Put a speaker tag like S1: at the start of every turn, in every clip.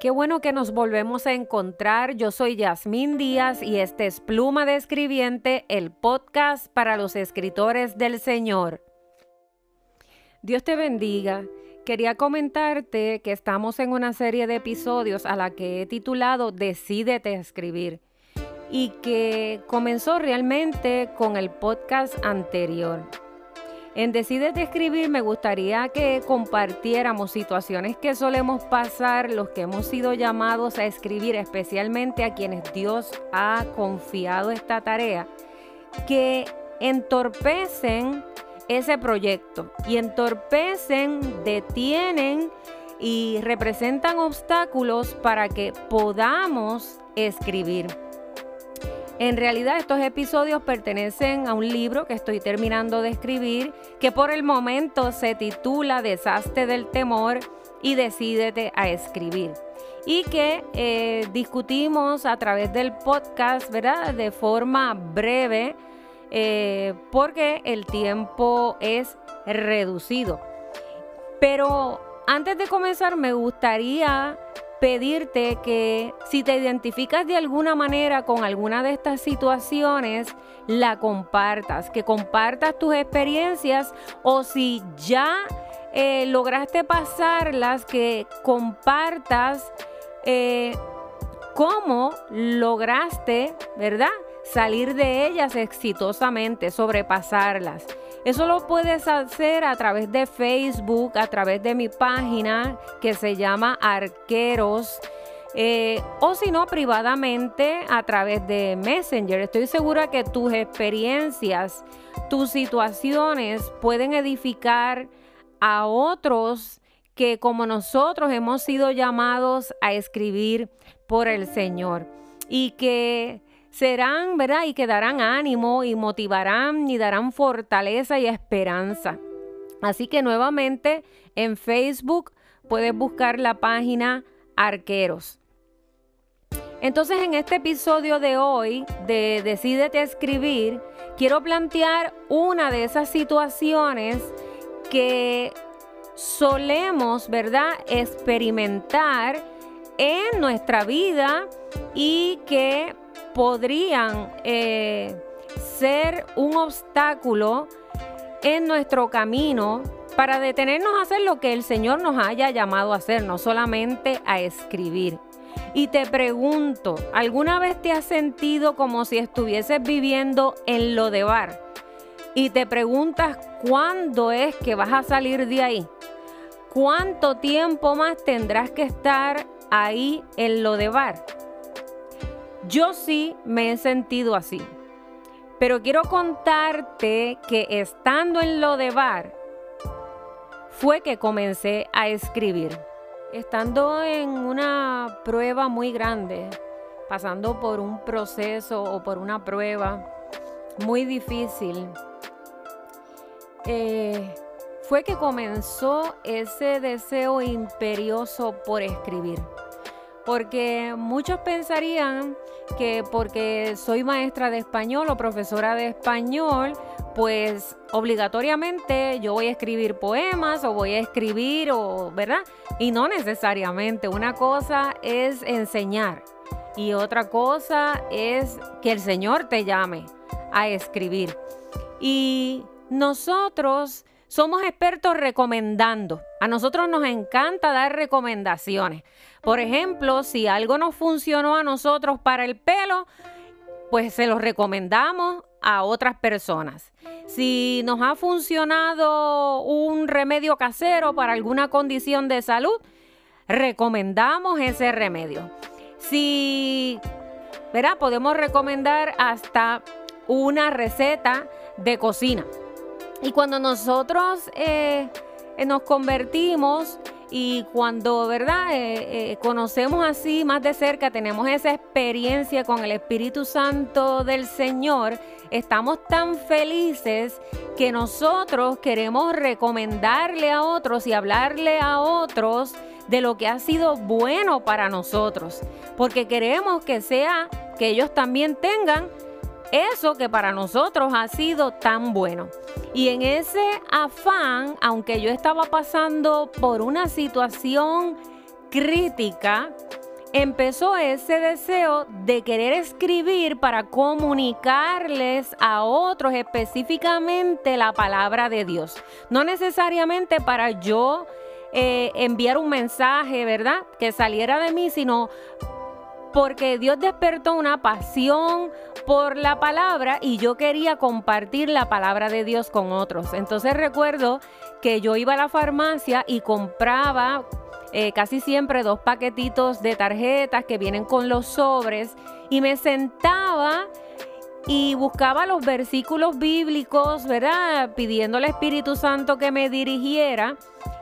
S1: Qué bueno que nos volvemos a encontrar. Yo soy Yasmín Díaz y este es Pluma de Escribiente, el podcast para los escritores del Señor. Dios te bendiga. Quería comentarte que estamos en una serie de episodios a la que he titulado Decídete a escribir y que comenzó realmente con el podcast anterior. En Decides de Escribir me gustaría que compartiéramos situaciones que solemos pasar los que hemos sido llamados a escribir, especialmente a quienes Dios ha confiado esta tarea, que entorpecen ese proyecto y entorpecen, detienen y representan obstáculos para que podamos escribir. En realidad estos episodios pertenecen a un libro que estoy terminando de escribir que por el momento se titula Desastre del Temor y Decídete a escribir. Y que eh, discutimos a través del podcast, ¿verdad? De forma breve, eh, porque el tiempo es reducido. Pero antes de comenzar me gustaría pedirte que si te identificas de alguna manera con alguna de estas situaciones, la compartas, que compartas tus experiencias o si ya eh, lograste pasarlas, que compartas eh, cómo lograste, ¿verdad? Salir de ellas exitosamente, sobrepasarlas. Eso lo puedes hacer a través de Facebook, a través de mi página que se llama Arqueros. Eh, o si no, privadamente a través de Messenger. Estoy segura que tus experiencias, tus situaciones pueden edificar a otros que como nosotros hemos sido llamados a escribir por el Señor. Y que serán, ¿verdad? Y que darán ánimo y motivarán y darán fortaleza y esperanza. Así que nuevamente en Facebook puedes buscar la página Arqueros. Entonces en este episodio de hoy de Decídete a escribir, quiero plantear una de esas situaciones que solemos, ¿verdad?, experimentar en nuestra vida y que podrían eh, ser un obstáculo en nuestro camino para detenernos a hacer lo que el Señor nos haya llamado a hacer, no solamente a escribir. Y te pregunto, ¿alguna vez te has sentido como si estuvieses viviendo en lo de bar? Y te preguntas cuándo es que vas a salir de ahí. ¿Cuánto tiempo más tendrás que estar ahí en lo de bar? Yo sí me he sentido así. Pero quiero contarte que estando en lo de bar, fue que comencé a escribir. Estando en una prueba muy grande, pasando por un proceso o por una prueba muy difícil, eh, fue que comenzó ese deseo imperioso por escribir porque muchos pensarían que porque soy maestra de español o profesora de español, pues obligatoriamente yo voy a escribir poemas o voy a escribir o, ¿verdad? Y no necesariamente. Una cosa es enseñar y otra cosa es que el Señor te llame a escribir. Y nosotros somos expertos recomendando. A nosotros nos encanta dar recomendaciones. Por ejemplo, si algo nos funcionó a nosotros para el pelo, pues se lo recomendamos a otras personas. Si nos ha funcionado un remedio casero para alguna condición de salud, recomendamos ese remedio. Si, ¿verdad? Podemos recomendar hasta una receta de cocina. Y cuando nosotros eh, eh, nos convertimos y cuando, ¿verdad? Eh, conocemos así más de cerca, tenemos esa experiencia con el Espíritu Santo del Señor, estamos tan felices que nosotros queremos recomendarle a otros y hablarle a otros de lo que ha sido bueno para nosotros, porque queremos que sea que ellos también tengan eso que para nosotros ha sido tan bueno. Y en ese afán, aunque yo estaba pasando por una situación crítica, empezó ese deseo de querer escribir para comunicarles a otros específicamente la palabra de Dios. No necesariamente para yo eh, enviar un mensaje, ¿verdad? Que saliera de mí, sino porque Dios despertó una pasión por la palabra y yo quería compartir la palabra de Dios con otros. Entonces recuerdo que yo iba a la farmacia y compraba eh, casi siempre dos paquetitos de tarjetas que vienen con los sobres y me sentaba y buscaba los versículos bíblicos, ¿verdad? Pidiendo al Espíritu Santo que me dirigiera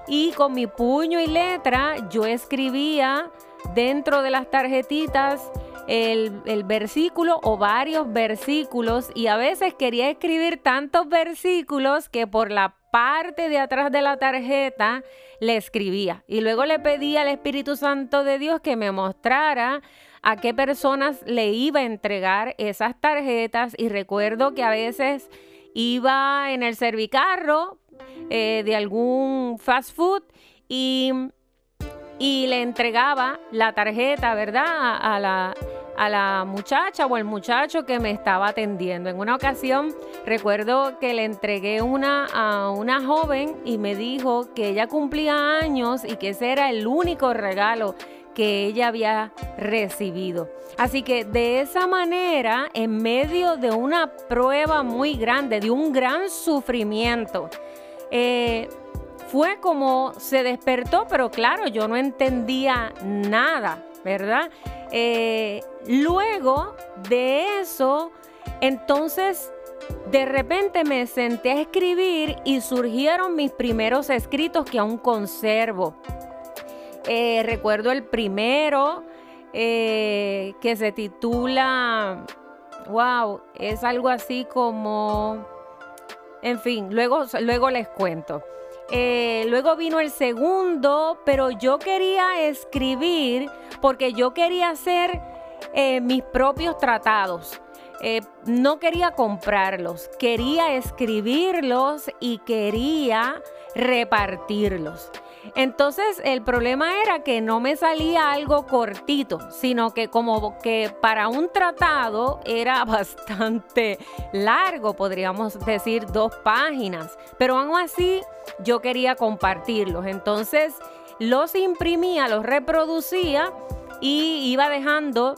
S1: y con mi puño y letra yo escribía dentro de las tarjetitas el, versículo o varios versículos. Y a veces quería escribir tantos versículos que por la parte de atrás de la tarjeta le escribía. Y luego le pedía al Espíritu Santo de Dios que me mostrara a qué personas le iba a entregar esas tarjetas. Y recuerdo que a veces iba en el servicarro eh, de algún fast food y, y, le entregaba la tarjeta, ¿verdad? a la a la muchacha o el muchacho que me estaba atendiendo. En una ocasión recuerdo que le entregué una a una joven y me dijo que ella cumplía años y que ese era el único regalo que ella había recibido. Así que de esa manera, en medio de una prueba muy grande, de un gran sufrimiento, eh, fue como se despertó, pero claro, yo no entendía nada, ¿verdad? Eh, luego de eso, entonces de repente me senté a escribir y surgieron mis primeros escritos que aún conservo. Eh, recuerdo el primero eh, que se titula, wow, es algo así como, en fin, luego, luego les cuento. Eh, luego vino el segundo, pero yo quería escribir porque yo quería hacer eh, mis propios tratados. Eh, no quería comprarlos, quería escribirlos y quería repartirlos. Entonces el problema era que no me salía algo cortito, sino que como que para un tratado era bastante largo, podríamos decir dos páginas, pero aún así yo quería compartirlos. Entonces los imprimía, los reproducía y iba dejando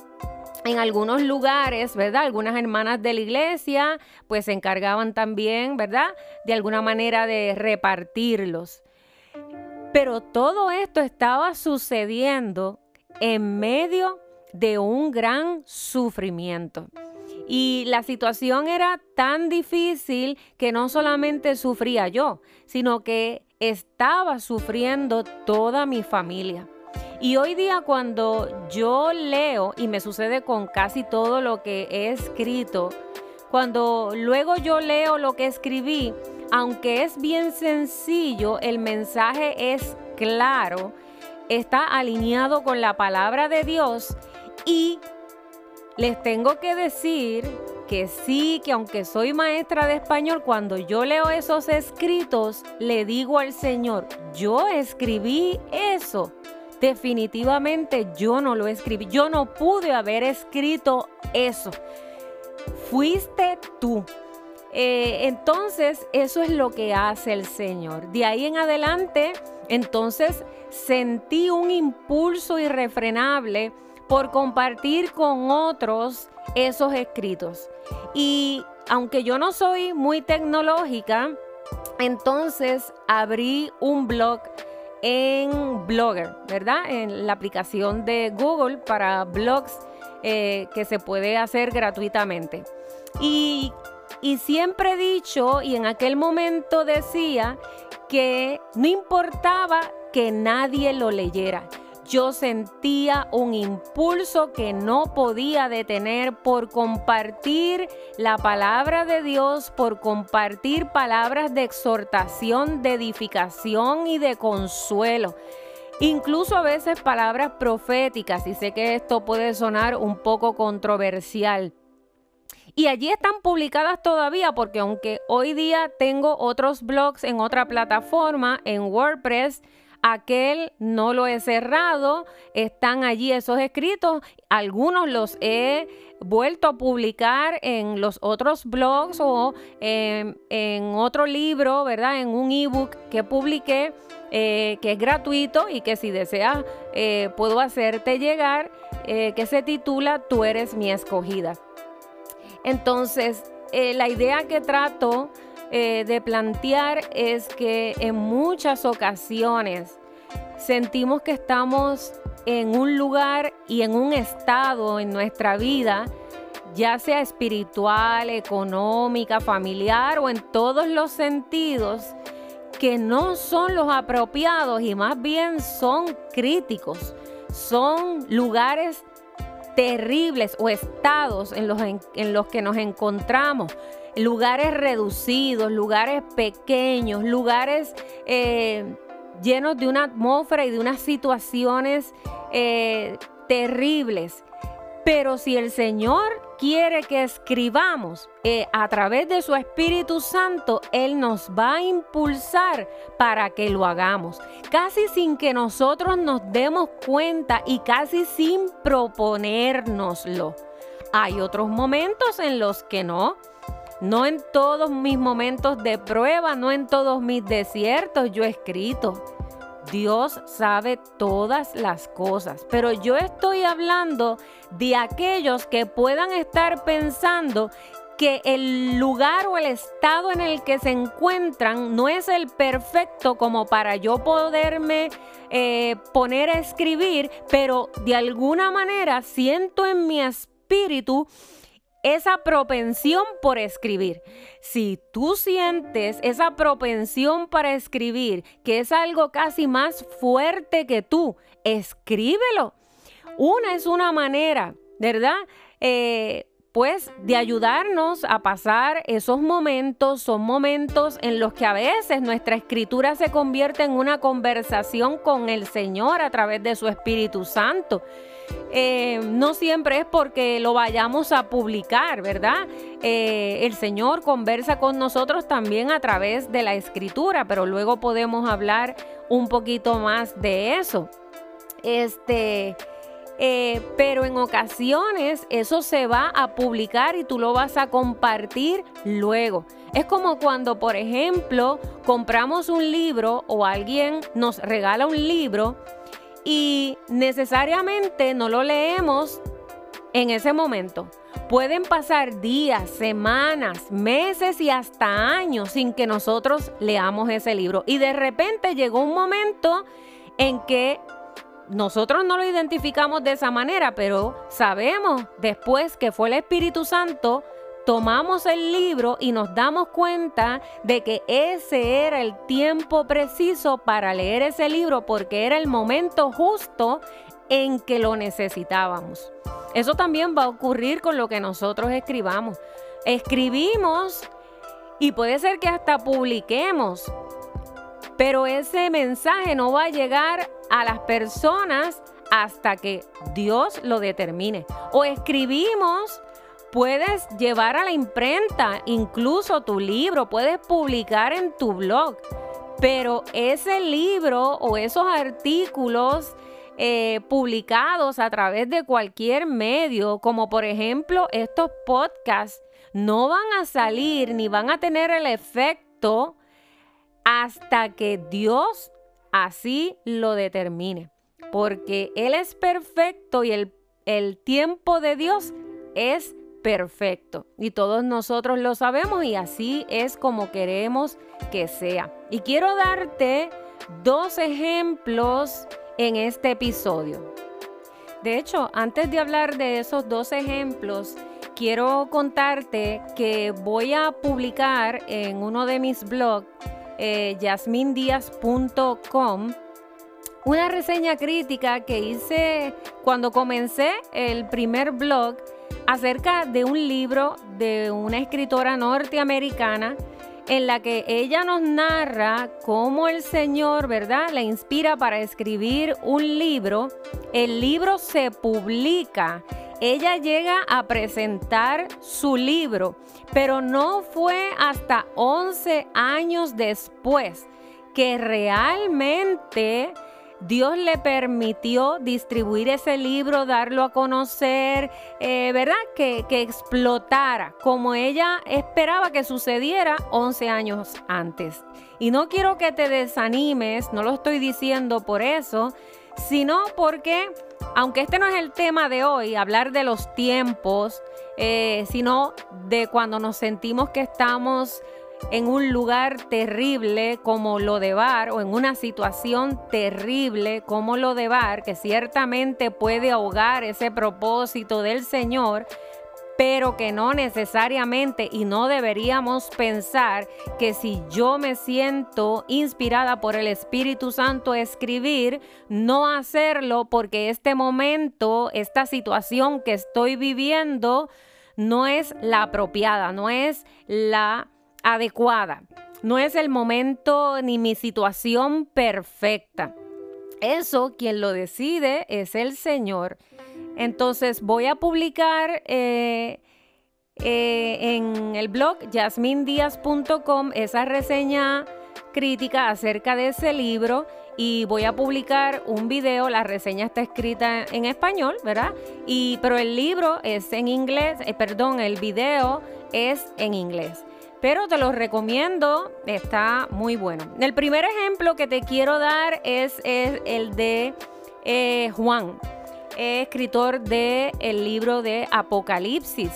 S1: en algunos lugares, ¿verdad? Algunas hermanas de la iglesia pues se encargaban también, ¿verdad? De alguna manera de repartirlos. Pero todo esto estaba sucediendo en medio de un gran sufrimiento. Y la situación era tan difícil que no solamente sufría yo, sino que estaba sufriendo toda mi familia. Y hoy día cuando yo leo, y me sucede con casi todo lo que he escrito, cuando luego yo leo lo que escribí, aunque es bien sencillo, el mensaje es claro, está alineado con la palabra de Dios y les tengo que decir que sí, que aunque soy maestra de español, cuando yo leo esos escritos, le digo al Señor, yo escribí eso. Definitivamente yo no lo escribí, yo no pude haber escrito eso. Fuiste tú. Eh, entonces, eso es lo que hace el Señor. De ahí en adelante, entonces sentí un impulso irrefrenable por compartir con otros esos escritos. Y aunque yo no soy muy tecnológica, entonces abrí un blog en Blogger, ¿verdad? En la aplicación de Google para blogs eh, que se puede hacer gratuitamente. Y, y siempre he dicho, y en aquel momento decía, que no importaba que nadie lo leyera yo sentía un impulso que no podía detener por compartir la palabra de Dios, por compartir palabras de exhortación, de edificación y de consuelo. Incluso a veces palabras proféticas, y sé que esto puede sonar un poco controversial. Y allí están publicadas todavía porque aunque hoy día tengo otros blogs en otra plataforma, en WordPress, aquel no lo he cerrado, están allí esos escritos, algunos los he vuelto a publicar en los otros blogs o en, otro libro, ¿verdad? En un ebook que publiqué, eh, que es gratuito y que si deseas eh, puedo hacerte llegar, eh, que se titula Tú eres mi escogida. Entonces, la idea que trato de plantear es que en muchas ocasiones sentimos que estamos en un lugar y en un estado en nuestra vida, ya sea espiritual, económica, familiar o en todos los sentidos, que no son los apropiados y más bien son críticos, son lugares terribles o estados en los, en, los que nos encontramos, lugares reducidos, lugares pequeños, lugares eh, llenos de una atmósfera y de unas situaciones eh, terribles. Pero si el Señor quiere que escribamos eh, a través de su Espíritu Santo, Él nos va a impulsar para que lo hagamos. Casi sin que nosotros nos demos cuenta y casi sin proponérnoslo. Hay otros momentos en los que no. No en todos mis momentos de prueba, no en todos mis desiertos yo he escrito. Dios sabe todas las cosas, pero yo estoy hablando de aquellos que puedan estar pensando que el lugar o el estado en el que se encuentran no es el perfecto como para yo poderme eh, poner a escribir, pero de alguna manera siento en mi espíritu esa propensión por escribir. Si tú sientes esa propensión para escribir, que es algo casi más fuerte que tú, escríbelo. Una es una manera, ¿verdad? Eh, pues de ayudarnos a pasar esos momentos, son momentos en los que a veces nuestra escritura se convierte en una conversación con el Señor a través de su Espíritu Santo. Eh, no siempre es porque lo vayamos a publicar, ¿verdad? Eh, el Señor conversa con nosotros también a través de la escritura, pero luego podemos hablar un poquito más de eso. Este. Eh, pero en ocasiones eso se va a publicar y tú lo vas a compartir luego. Es como cuando, por ejemplo, compramos un libro o alguien nos regala un libro y necesariamente no lo leemos en ese momento. Pueden pasar días, semanas, meses y hasta años sin que nosotros leamos ese libro. Y de repente llegó un momento en que nosotros no lo identificamos de esa manera, pero sabemos después que fue el Espíritu Santo, tomamos el libro y nos damos cuenta de que ese era el tiempo preciso para leer ese libro porque era el momento justo en que lo necesitábamos. Eso también va a ocurrir con lo que nosotros escribamos. Escribimos y puede ser que hasta publiquemos, pero ese mensaje no va a llegar a las personas hasta que Dios lo determine. O escribimos, puedes llevar a la imprenta incluso tu libro, puedes publicar en tu blog, pero ese libro o esos artículos eh, publicados a través de cualquier medio, como por ejemplo estos podcasts, no van a salir ni van a tener el efecto hasta que Dios así lo determine. Porque Él es perfecto y el, el tiempo de Dios es perfecto. Y todos nosotros lo sabemos y así es como queremos que sea. Y quiero darte dos ejemplos en este episodio. De hecho, antes de hablar de esos dos ejemplos, quiero contarte que voy a publicar en uno de mis blogs eh, una reseña crítica que hice cuando comencé el primer blog acerca de un libro de una escritora norteamericana en la que ella nos narra cómo el Señor, ¿verdad?, la inspira para escribir un libro. El libro se publica ella llega a presentar su libro, pero no fue hasta 11 años después que realmente Dios le permitió distribuir ese libro, darlo a conocer, eh, ¿verdad? Que, que, explotara como ella esperaba que sucediera 11 años antes. Y no quiero que te desanimes, no lo estoy diciendo por eso, sino porque, aunque este no es el tema de hoy, hablar de los tiempos, eh, sino de cuando nos sentimos que estamos en un lugar terrible como lo de Bar o en una situación terrible como lo de Bar, que ciertamente puede ahogar ese propósito del Señor, pero que no necesariamente y no deberíamos pensar que si yo me siento inspirada por el Espíritu Santo a escribir, no hacerlo porque este momento, esta situación que estoy viviendo, no es la apropiada, no es la adecuada. No es el momento ni mi situación perfecta. Eso quien lo decide es el Señor. Entonces voy a publicar eh, eh, en el blog jasmindias.com esa reseña crítica acerca de ese libro y voy a publicar un video, la reseña está escrita en español, ¿verdad? Y pero el libro es en inglés, eh, perdón, el video es en inglés pero te lo recomiendo, está muy bueno. El primer ejemplo que te quiero dar es, el de Juan, escritor del el libro de Apocalipsis.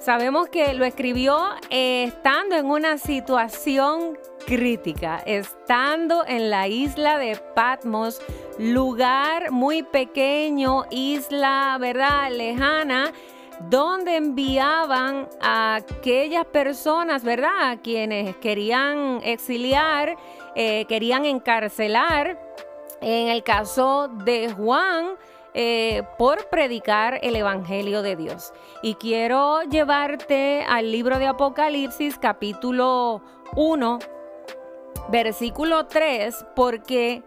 S1: Sabemos que lo escribió eh, estando en una situación crítica, estando en la isla de Patmos, lugar muy pequeño, isla, ¿verdad? Lejana donde enviaban a aquellas personas, ¿verdad? A quienes querían exiliar, eh, querían encarcelar. En el caso de Juan, eh, por predicar el Evangelio de Dios. Y quiero llevarte al libro de Apocalipsis capítulo 1, versículo 3, porque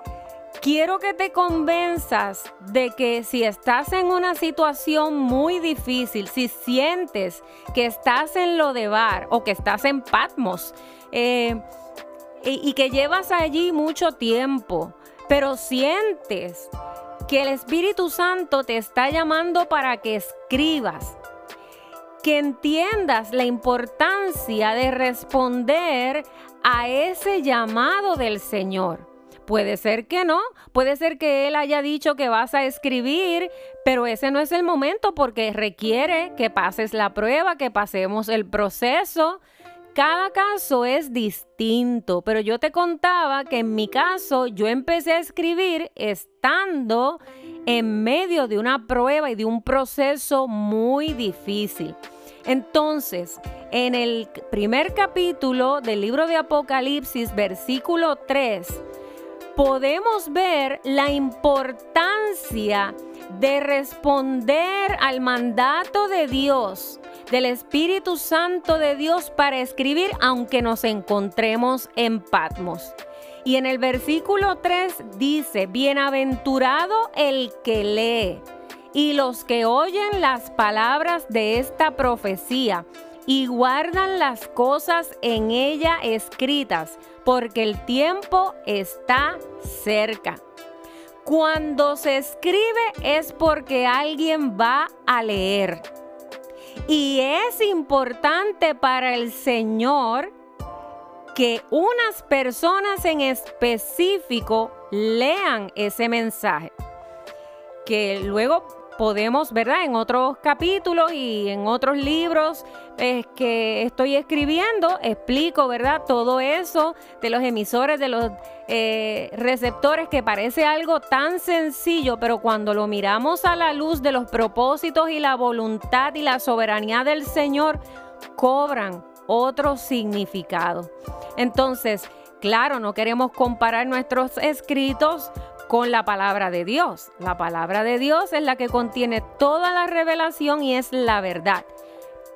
S1: Quiero que te convenzas de que si estás en una situación muy difícil, si sientes que estás en lo de bar o que estás en Patmos eh, y, y que llevas allí mucho tiempo, pero sientes que el Espíritu Santo te está llamando para que escribas, que entiendas la importancia de responder a ese llamado del Señor. Puede ser que no, puede ser que él haya dicho que vas a escribir, pero ese no es el momento porque requiere que pases la prueba, que pasemos el proceso. Cada caso es distinto, pero yo te contaba que en mi caso yo empecé a escribir estando en medio de una prueba y de un proceso muy difícil. Entonces, en el primer capítulo del libro de Apocalipsis, versículo 3, podemos ver la importancia de responder al mandato de Dios, del Espíritu Santo de Dios para escribir aunque nos encontremos en Patmos. Y en el versículo 3 dice, bienaventurado el que lee y los que oyen las palabras de esta profecía y guardan las cosas en ella escritas, porque el tiempo está cerca. Cuando se escribe es porque alguien va a leer. Y es importante para el Señor que unas personas en específico lean ese mensaje. Que luego podemos, ¿verdad? En otros capítulos y en otros libros que estoy escribiendo, explico, ¿verdad? Todo eso de los emisores, de los eh, receptores, que parece algo tan sencillo, pero cuando lo miramos a la luz de los propósitos y la voluntad y la soberanía del Señor, cobran otro significado. Entonces, claro, no queremos comparar nuestros escritos con la palabra de Dios. La palabra de Dios es la que contiene toda la revelación y es la verdad.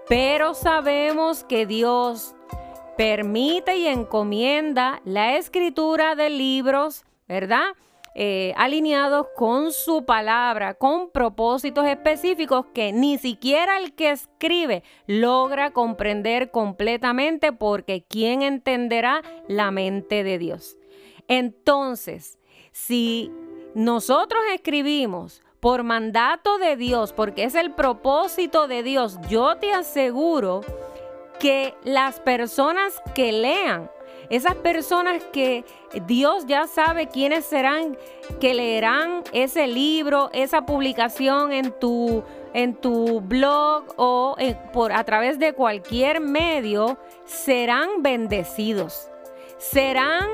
S1: Pero sabemos que Dios permite y encomienda la escritura de libros, ¿verdad? Eh, alineados con su palabra, con propósitos específicos que ni siquiera el que escribe logra comprender completamente porque ¿quién entenderá la mente de Dios? Entonces, si nosotros escribimos por mandato de Dios, porque es el propósito de Dios, yo te aseguro que las personas que lean, esas personas que Dios ya sabe quiénes serán, que leerán ese libro, esa publicación en tu, en tu blog o por, a través de cualquier medio, serán bendecidos, serán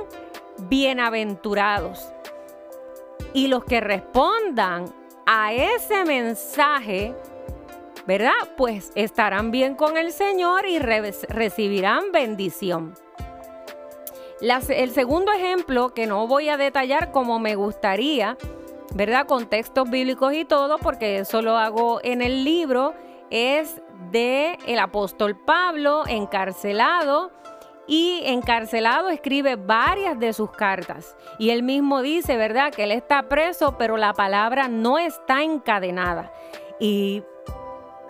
S1: bienaventurados. Y los que respondan a ese mensaje, ¿verdad? Pues estarán bien con el Señor y recibirán bendición. el segundo ejemplo, que no voy a detallar como me gustaría, ¿verdad? Con textos bíblicos y todo, porque eso lo hago en el libro, es de el apóstol Pablo encarcelado y encarcelado escribe varias de sus cartas. Y él mismo dice, ¿verdad?, que él está preso, pero la palabra no está encadenada. Y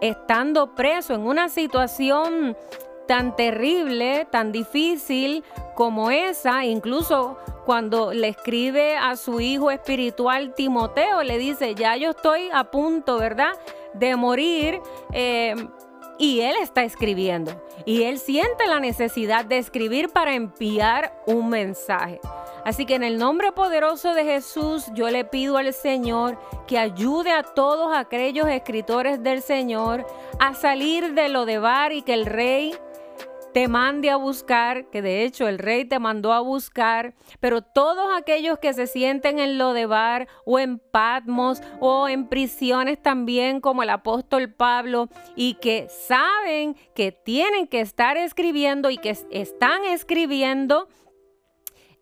S1: estando preso en una situación tan terrible, tan difícil como esa, incluso cuando le escribe a su hijo espiritual Timoteo, le dice, ya yo estoy a punto, ¿verdad?, de morir. Eh, y él está escribiendo. Y él siente la necesidad de escribir para enviar un mensaje. Así que en el nombre poderoso de Jesús yo le pido al Señor que ayude a todos aquellos escritores del Señor a salir de lo de bar y que el rey te mande a buscar, que de hecho el rey te mandó a buscar, pero todos aquellos que se sienten en Lodebar o en Patmos o en prisiones también como el apóstol Pablo y que saben que tienen que estar escribiendo y que están escribiendo,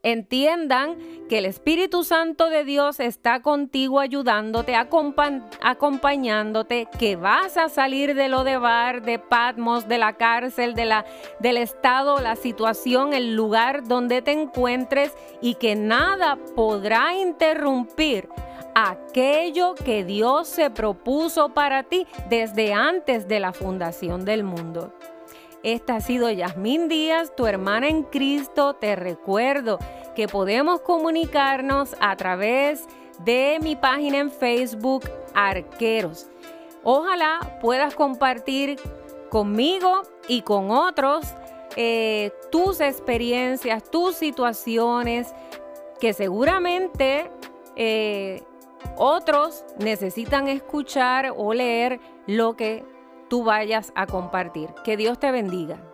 S1: entiendan que el Espíritu Santo de Dios está contigo ayudándote, acompañándote, que vas a salir de lo de bar, de Patmos, de la cárcel, de la, del estado, la situación, el lugar donde te encuentres y que nada podrá interrumpir aquello que Dios se propuso para ti desde antes de la fundación del mundo. Esta ha sido Yasmín Díaz, tu hermana en Cristo. Te recuerdo que podemos comunicarnos a través de mi página en Facebook, Arqueros. Ojalá puedas compartir conmigo y con otros eh, tus experiencias, tus situaciones, que seguramente eh, otros necesitan escuchar o leer lo que tú vayas a compartir. Que Dios te bendiga.